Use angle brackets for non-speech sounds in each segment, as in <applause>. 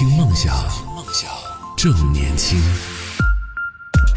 听梦想，梦想正年轻。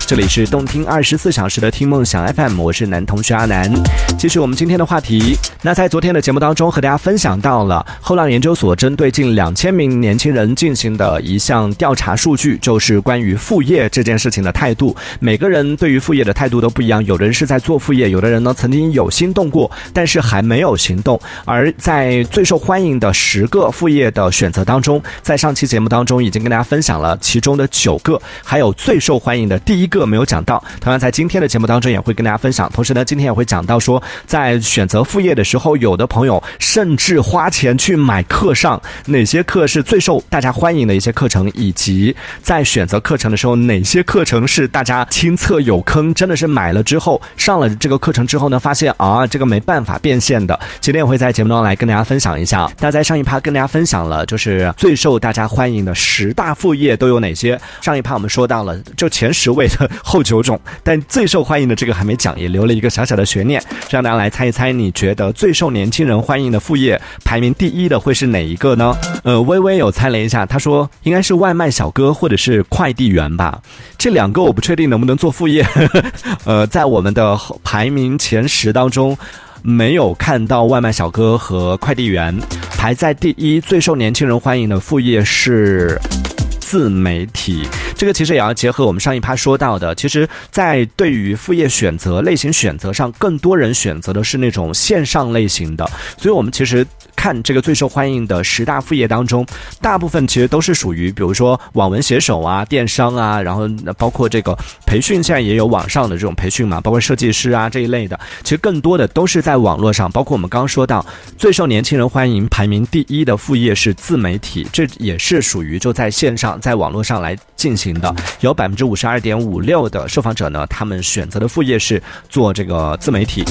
这里是动听二十四小时的听梦想 FM，我是男同学阿南。继续我们今天的话题。那在昨天的节目当中，和大家分享到了后浪研究所针对近两千名年轻人进行的一项调查数据，就是关于副业这件事情的态度。每个人对于副业的态度都不一样，有的人是在做副业，有的人呢曾经有心动过，但是还没有行动。而在最受欢迎的十个副业的选择当中，在上期节目当中已经跟大家分享了其中的九个，还有最受欢迎的第一个没有讲到。同样在今天的节目当中也会跟大家分享。同时呢，今天也会讲到说，在选择副业的时候，有的朋友甚至花钱去买课上哪些课是最受大家欢迎的一些课程，以及在选择课程的时候，哪些课程是大家亲测有坑，真的是买了之后上了这个课程之后呢，发现啊这个没办法变现的。今天也会在节目当中来跟大家分享一下。那在上一趴跟大家分享了，就是最受大家欢迎的十大副业都有哪些。上一趴我们说到了，就前十位的 <laughs> 后九种，但最受欢迎的这个还没讲，也留了一个小小的悬念，让大家来猜一猜，你觉得最受年轻人欢迎的副业排名第一的会是哪一个呢？呃，微微有猜了一下，他说应该是外卖小哥或者是快递员吧。这两个我不确定能不能做副业。<laughs> 呃，在我们的排名前十当中，没有看到外卖小哥和快递员。排在第一最受年轻人欢迎的副业是自媒体。这个其实也要结合我们上一趴说到的，其实，在对于副业选择类型选择上，更多人选择的是那种线上类型的，所以我们其实看这个最受欢迎的十大副业当中，大部分其实都是属于，比如说网文写手啊、电商啊，然后包括这个培训，现在也有网上的这种培训嘛，包括设计师啊这一类的，其实更多的都是在网络上，包括我们刚刚说到最受年轻人欢迎排名第一的副业是自媒体，这也是属于就在线上在网络上来进行。的有百分之五十二点五六的受访者呢，他们选择的副业是做这个自媒体。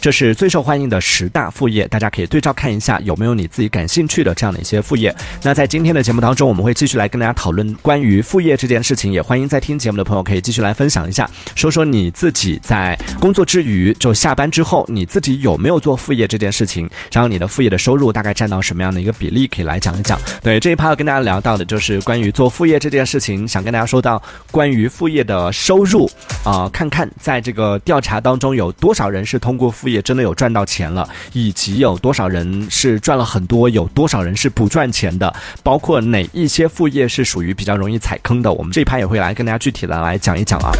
这是最受欢迎的十大副业，大家可以对照看一下有没有你自己感兴趣的这样的一些副业。那在今天的节目当中，我们会继续来跟大家讨论关于副业这件事情。也欢迎在听节目的朋友可以继续来分享一下，说说你自己在工作之余，就下班之后，你自己有没有做副业这件事情？然后你的副业的收入大概占到什么样的一个比例？可以来讲一讲。对这一趴要跟大家聊到的就是关于做副业这件事情，想跟大家说到关于副业的收入啊，看看在这个调查当中有多少人是通过副业也真的有赚到钱了，以及有多少人是赚了很多，有多少人是不赚钱的，包括哪一些副业是属于比较容易踩坑的，我们这一盘也会来跟大家具体的来讲一讲啊。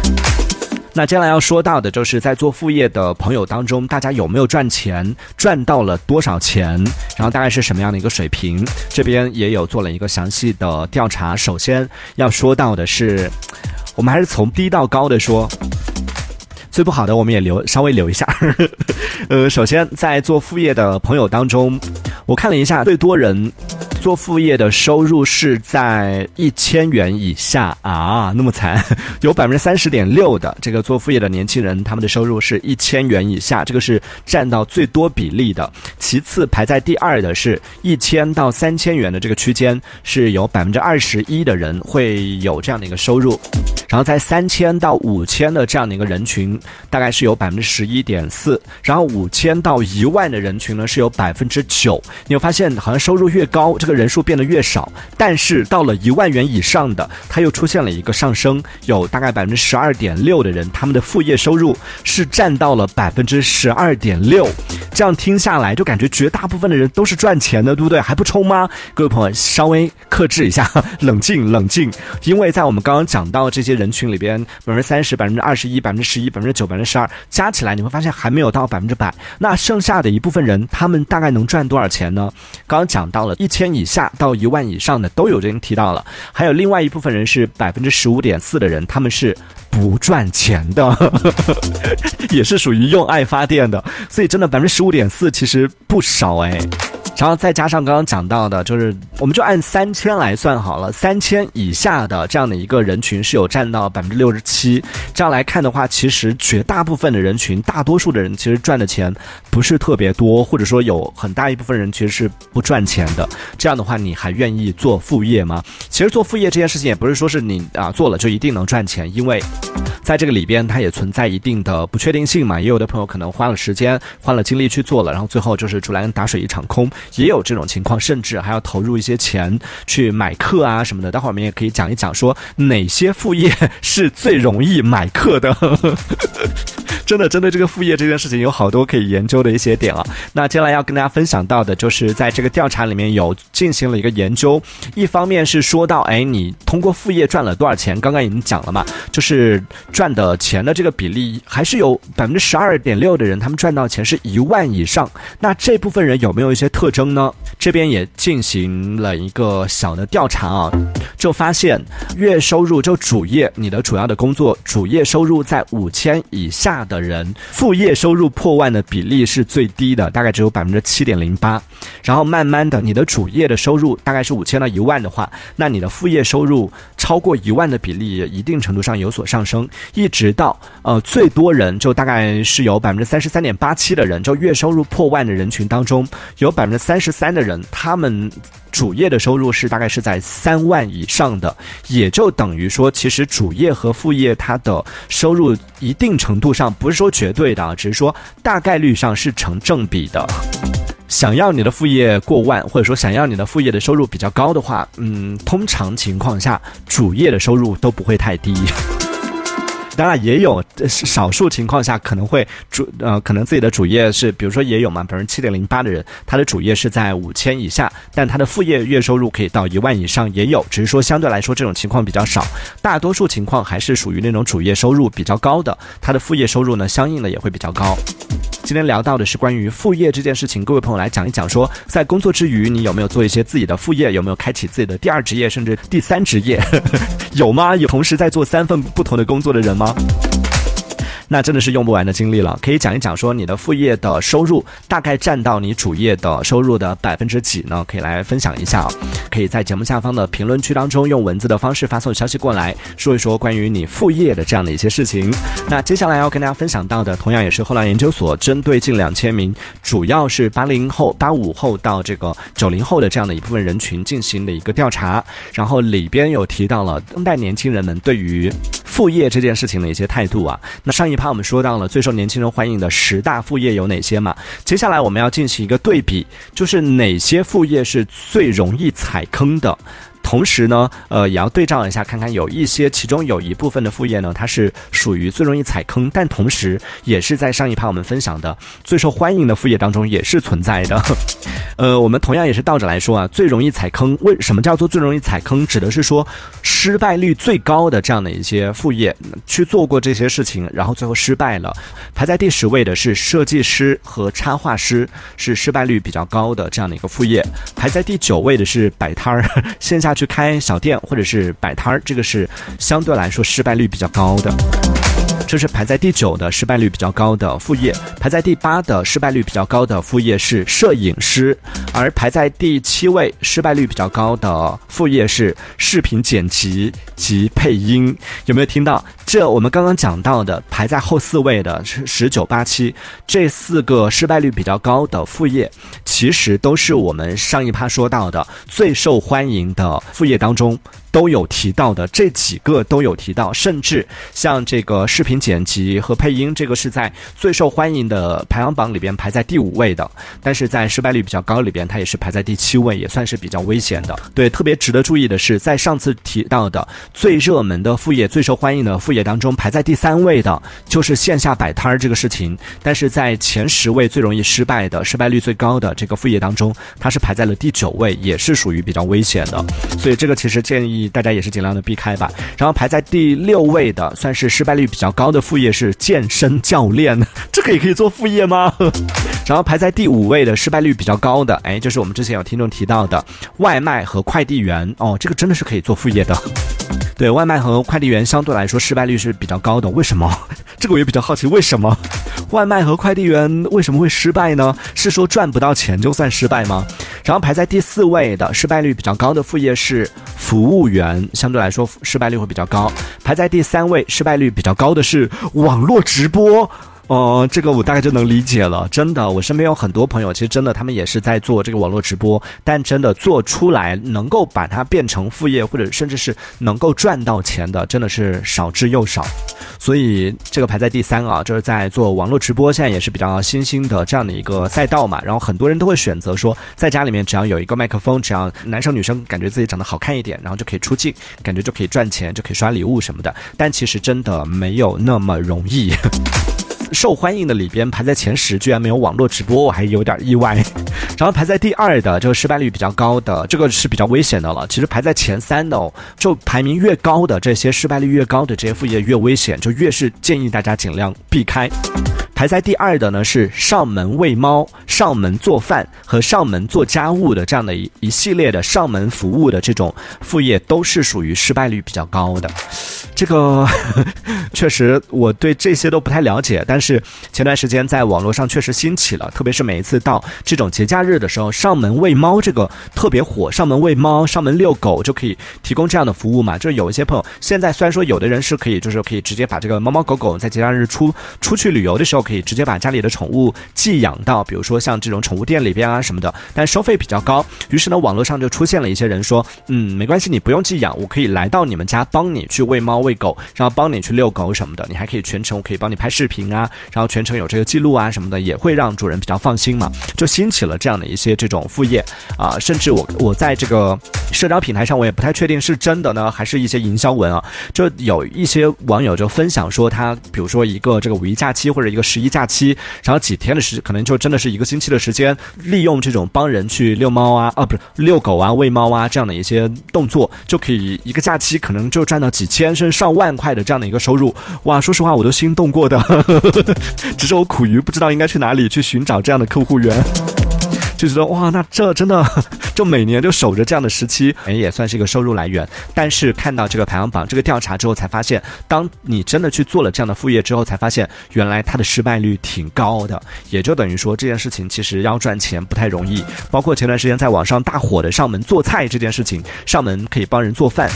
那接下来要说到的就是在做副业的朋友当中，大家有没有赚钱，赚到了多少钱，然后大概是什么样的一个水平？这边也有做了一个详细的调查。首先要说到的是，我们还是从低到高的说。最不好的我们也留稍微留一下，<laughs> 呃，首先在做副业的朋友当中，我看了一下，最多人做副业的收入是在一千元以下啊，那么惨，<laughs> 有百分之三十点六的这个做副业的年轻人，他们的收入是一千元以下，这个是占到最多比例的。其次排在第二的是一千到三千元的这个区间，是有百分之二十一的人会有这样的一个收入。然后在三千到五千的这样的一个人群，大概是有百分之十一点四。然后五千到一万的人群呢，是有百分之九。你会发现，好像收入越高，这个人数变得越少。但是到了一万元以上的，它又出现了一个上升，有大概百分之十二点六的人，他们的副业收入是占到了百分之十二点六。这样听下来，就感觉绝大部分的人都是赚钱的，对不对？还不冲吗？各位朋友，稍微克制一下，<laughs> 冷静冷静。因为在我们刚刚讲到这些。人群里边百分之三十、百分之二十一、百分之十一、百分之九、百分之十二，加起来你会发现还没有到百分之百。那剩下的一部分人，他们大概能赚多少钱呢？刚刚讲到了一千以以下到一万以上的都有人提到了，还有另外一部分人是百分之十五点四的人，他们是不赚钱的，<laughs> 也是属于用爱发电的。所以真的百分之十五点四其实不少哎。然后再加上刚刚讲到的，就是我们就按三千来算好了，三千以下的这样的一个人群是有占到百分之六十七。这样来看的话，其实绝大部分的人群，大多数的人其实赚的钱不是特别多，或者说有很大一部分人其实是不赚钱的。这样的话，你还愿意做副业吗？其实做副业这件事情也不是说是你啊做了就一定能赚钱，因为在这个里边它也存在一定的不确定性嘛。也有的朋友可能花了时间、花了精力去做了，然后最后就是出来打水一场空。也有这种情况，甚至还要投入一些钱去买课啊什么的。待会儿我们也可以讲一讲，说哪些副业是最容易买课的。<laughs> 真的，针对这个副业这件事情，有好多可以研究的一些点啊。那接下来要跟大家分享到的，就是在这个调查里面有进行了一个研究。一方面是说到，哎，你通过副业赚了多少钱？刚刚已经讲了嘛，就是赚的钱的这个比例，还是有百分之十二点六的人，他们赚到钱是一万以上。那这部分人有没有一些特征呢？这边也进行了一个小的调查啊，就发现月收入就主业，你的主要的工作主业收入在五千以下的。人副业收入破万的比例是最低的，大概只有百分之七点零八。然后慢慢的，你的主业的收入大概是五千到一万的话，那你的副业收入超过一万的比例也，一定程度上有所上升。一直到呃最多人就大概是有百分之三十三点八七的人，就月收入破万的人群当中，有百分之三十三的人，他们。主业的收入是大概是在三万以上的，也就等于说，其实主业和副业它的收入一定程度上不是说绝对的，只是说大概率上是成正比的。想要你的副业过万，或者说想要你的副业的收入比较高的话，嗯，通常情况下主业的收入都不会太低。当然也有少数情况下可能会主呃可能自己的主业是比如说也有嘛百分之七点零八的人他的主业是在五千以下，但他的副业月收入可以到一万以上也有，只是说相对来说这种情况比较少，大多数情况还是属于那种主业收入比较高的，他的副业收入呢相应的也会比较高。今天聊到的是关于副业这件事情，各位朋友来讲一讲，说在工作之余你有没有做一些自己的副业，有没有开启自己的第二职业甚至第三职业，<laughs> 有吗？有同时在做三份不同的工作的人吗？那真的是用不完的精力了，可以讲一讲说你的副业的收入大概占到你主业的收入的百分之几呢？可以来分享一下，可以在节目下方的评论区当中用文字的方式发送消息过来，说一说关于你副业的这样的一些事情。那接下来要跟大家分享到的，同样也是后来研究所针对近两千名，主要是八零后、八五后到这个九零后的这样的一部分人群进行的一个调查，然后里边有提到了当代年轻人们对于。副业这件事情的一些态度啊，那上一趴我们说到了最受年轻人欢迎的十大副业有哪些嘛？接下来我们要进行一个对比，就是哪些副业是最容易踩坑的。同时呢，呃，也要对照一下，看看有一些，其中有一部分的副业呢，它是属于最容易踩坑，但同时也是在上一趴我们分享的最受欢迎的副业当中也是存在的。<laughs> 呃，我们同样也是倒着来说啊，最容易踩坑，为什么叫做最容易踩坑？指的是说失败率最高的这样的一些副业，去做过这些事情，然后最后失败了。排在第十位的是设计师和插画师，是失败率比较高的这样的一个副业。排在第九位的是摆摊儿，<laughs> 线下。去开小店或者是摆摊儿，这个是相对来说失败率比较高的。就是排在第九的失败率比较高的副业，排在第八的失败率比较高的副业是摄影师，而排在第七位失败率比较高的副业是视频剪辑及配音。有没有听到？这我们刚刚讲到的排在后四位的是十九八七这四个失败率比较高的副业，其实都是我们上一趴说到的最受欢迎的副业当中。都有提到的这几个都有提到，甚至像这个视频剪辑和配音，这个是在最受欢迎的排行榜里边排在第五位的，但是在失败率比较高里边，它也是排在第七位，也算是比较危险的。对，特别值得注意的是，在上次提到的最热门的副业、最受欢迎的副业当中，排在第三位的就是线下摆摊儿这个事情，但是在前十位最容易失败的、失败率最高的这个副业当中，它是排在了第九位，也是属于比较危险的。所以这个其实建议。大家也是尽量的避开吧。然后排在第六位的，算是失败率比较高的副业是健身教练，<laughs> 这个也可以做副业吗？<laughs> 然后排在第五位的失败率比较高的，哎，就是我们之前有听众提到的外卖和快递员哦，这个真的是可以做副业的。对外卖和快递员相对来说失败率是比较高的，为什么？<laughs> 这个我也比较好奇，为什么外卖和快递员为什么会失败呢？是说赚不到钱就算失败吗？然后排在第四位的失败率比较高的副业是服务员，相对来说失败率会比较高。排在第三位失败率比较高的是网络直播。哦，这个我大概就能理解了。真的，我身边有很多朋友，其实真的他们也是在做这个网络直播，但真的做出来能够把它变成副业，或者甚至是能够赚到钱的，真的是少之又少。所以这个排在第三啊，就是在做网络直播，现在也是比较新兴的这样的一个赛道嘛。然后很多人都会选择说，在家里面只要有一个麦克风，只要男生女生感觉自己长得好看一点，然后就可以出镜，感觉就可以赚钱，就可以刷礼物什么的。但其实真的没有那么容易。受欢迎的里边排在前十，居然没有网络直播，我还有点意外。然后排在第二的，这个失败率比较高的，这个是比较危险的了。其实排在前三的哦，就排名越高的这些失败率越高的这些副业越危险，就越是建议大家尽量避开。排在第二的呢是上门喂猫、上门做饭和上门做家务的这样的一一系列的上门服务的这种副业，都是属于失败率比较高的。这个 <laughs> 确实我对这些都不太了解，但是前段时间在网络上确实兴起了，特别是每一次到这种节假日的时候，上门喂猫这个特别火，上门喂猫、上门遛狗就可以提供这样的服务嘛。就有一些朋友现在虽然说有的人是可以，就是可以直接把这个猫猫狗狗在节假日出出去旅游的时候。可以直接把家里的宠物寄养到，比如说像这种宠物店里边啊什么的，但收费比较高。于是呢，网络上就出现了一些人说，嗯，没关系，你不用寄养，我可以来到你们家帮你去喂猫喂狗，然后帮你去遛狗什么的，你还可以全程我可以帮你拍视频啊，然后全程有这个记录啊什么的，也会让主人比较放心嘛。就兴起了这样的一些这种副业啊，甚至我我在这个社交平台上，我也不太确定是真的呢，还是一些营销文啊，就有一些网友就分享说，他比如说一个这个五一假期或者一个十。一假期，然后几天的时，可能就真的是一个星期的时间，利用这种帮人去遛猫啊，啊，不是遛狗啊、喂猫啊这样的一些动作，就可以一个假期可能就赚到几千甚至上万块的这样的一个收入。哇，说实话我都心动过的，<laughs> 只是我苦于不知道应该去哪里去寻找这样的客户源。就觉得哇，那这真的就每年就守着这样的时期，也算是一个收入来源。但是看到这个排行榜、这个调查之后，才发现，当你真的去做了这样的副业之后，才发现原来它的失败率挺高的。也就等于说，这件事情其实要赚钱不太容易。包括前段时间在网上大火的上门做菜这件事情，上门可以帮人做饭。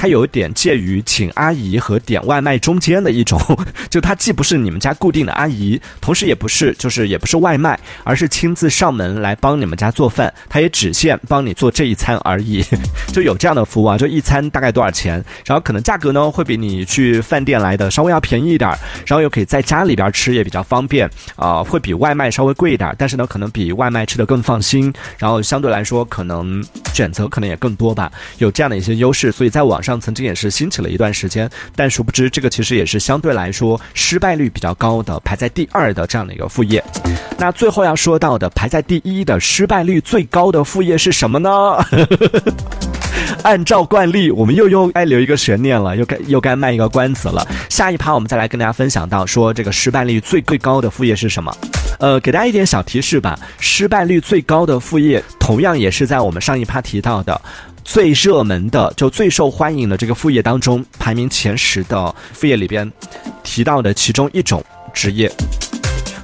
它有一点介于请阿姨和点外卖中间的一种，<laughs> 就它既不是你们家固定的阿姨，同时也不是就是也不是外卖，而是亲自上门来帮你们家做饭，它也只限帮你做这一餐而已，<laughs> 就有这样的服务啊，就一餐大概多少钱，然后可能价格呢会比你去饭店来的稍微要便宜一点，然后又可以在家里边吃也比较方便啊，会比外卖稍微贵一点，但是呢可能比外卖吃的更放心，然后相对来说可能选择可能也更多吧，有这样的一些优势，所以在网上。曾经也是兴起了一段时间，但殊不知这个其实也是相对来说失败率比较高的，排在第二的这样的一个副业。那最后要说到的，排在第一的失败率最高的副业是什么呢？<laughs> 按照惯例，我们又又该留一个悬念了，又该又该卖一个关子了。下一趴我们再来跟大家分享到，说这个失败率最最高的副业是什么？呃，给大家一点小提示吧，失败率最高的副业，同样也是在我们上一趴提到的。最热门的就最受欢迎的这个副业当中，排名前十的副业里边提到的其中一种职业，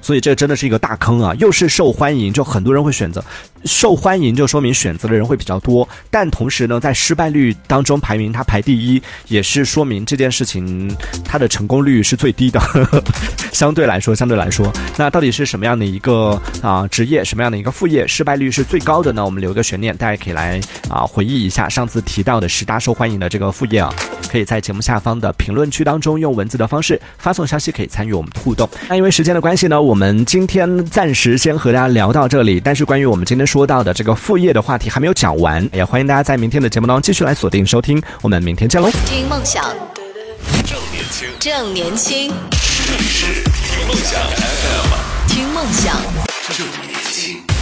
所以这真的是一个大坑啊！又是受欢迎，就很多人会选择。受欢迎就说明选择的人会比较多，但同时呢，在失败率当中排名它排第一，也是说明这件事情它的成功率是最低的。<laughs> 相对来说，相对来说，那到底是什么样的一个啊职业，什么样的一个副业失败率是最高的呢？我们留个悬念，大家可以来啊回忆一下上次提到的十大受欢迎的这个副业啊，可以在节目下方的评论区当中用文字的方式发送消息，可以参与我们的互动。那因为时间的关系呢，我们今天暂时先和大家聊到这里，但是关于我们今天说。说到的这个副业的话题还没有讲完，也欢迎大家在明天的节目当中继续来锁定收听，我们明天见喽！听梦想，正年轻，正年轻，这里是听梦想 FM，听梦想，正年轻。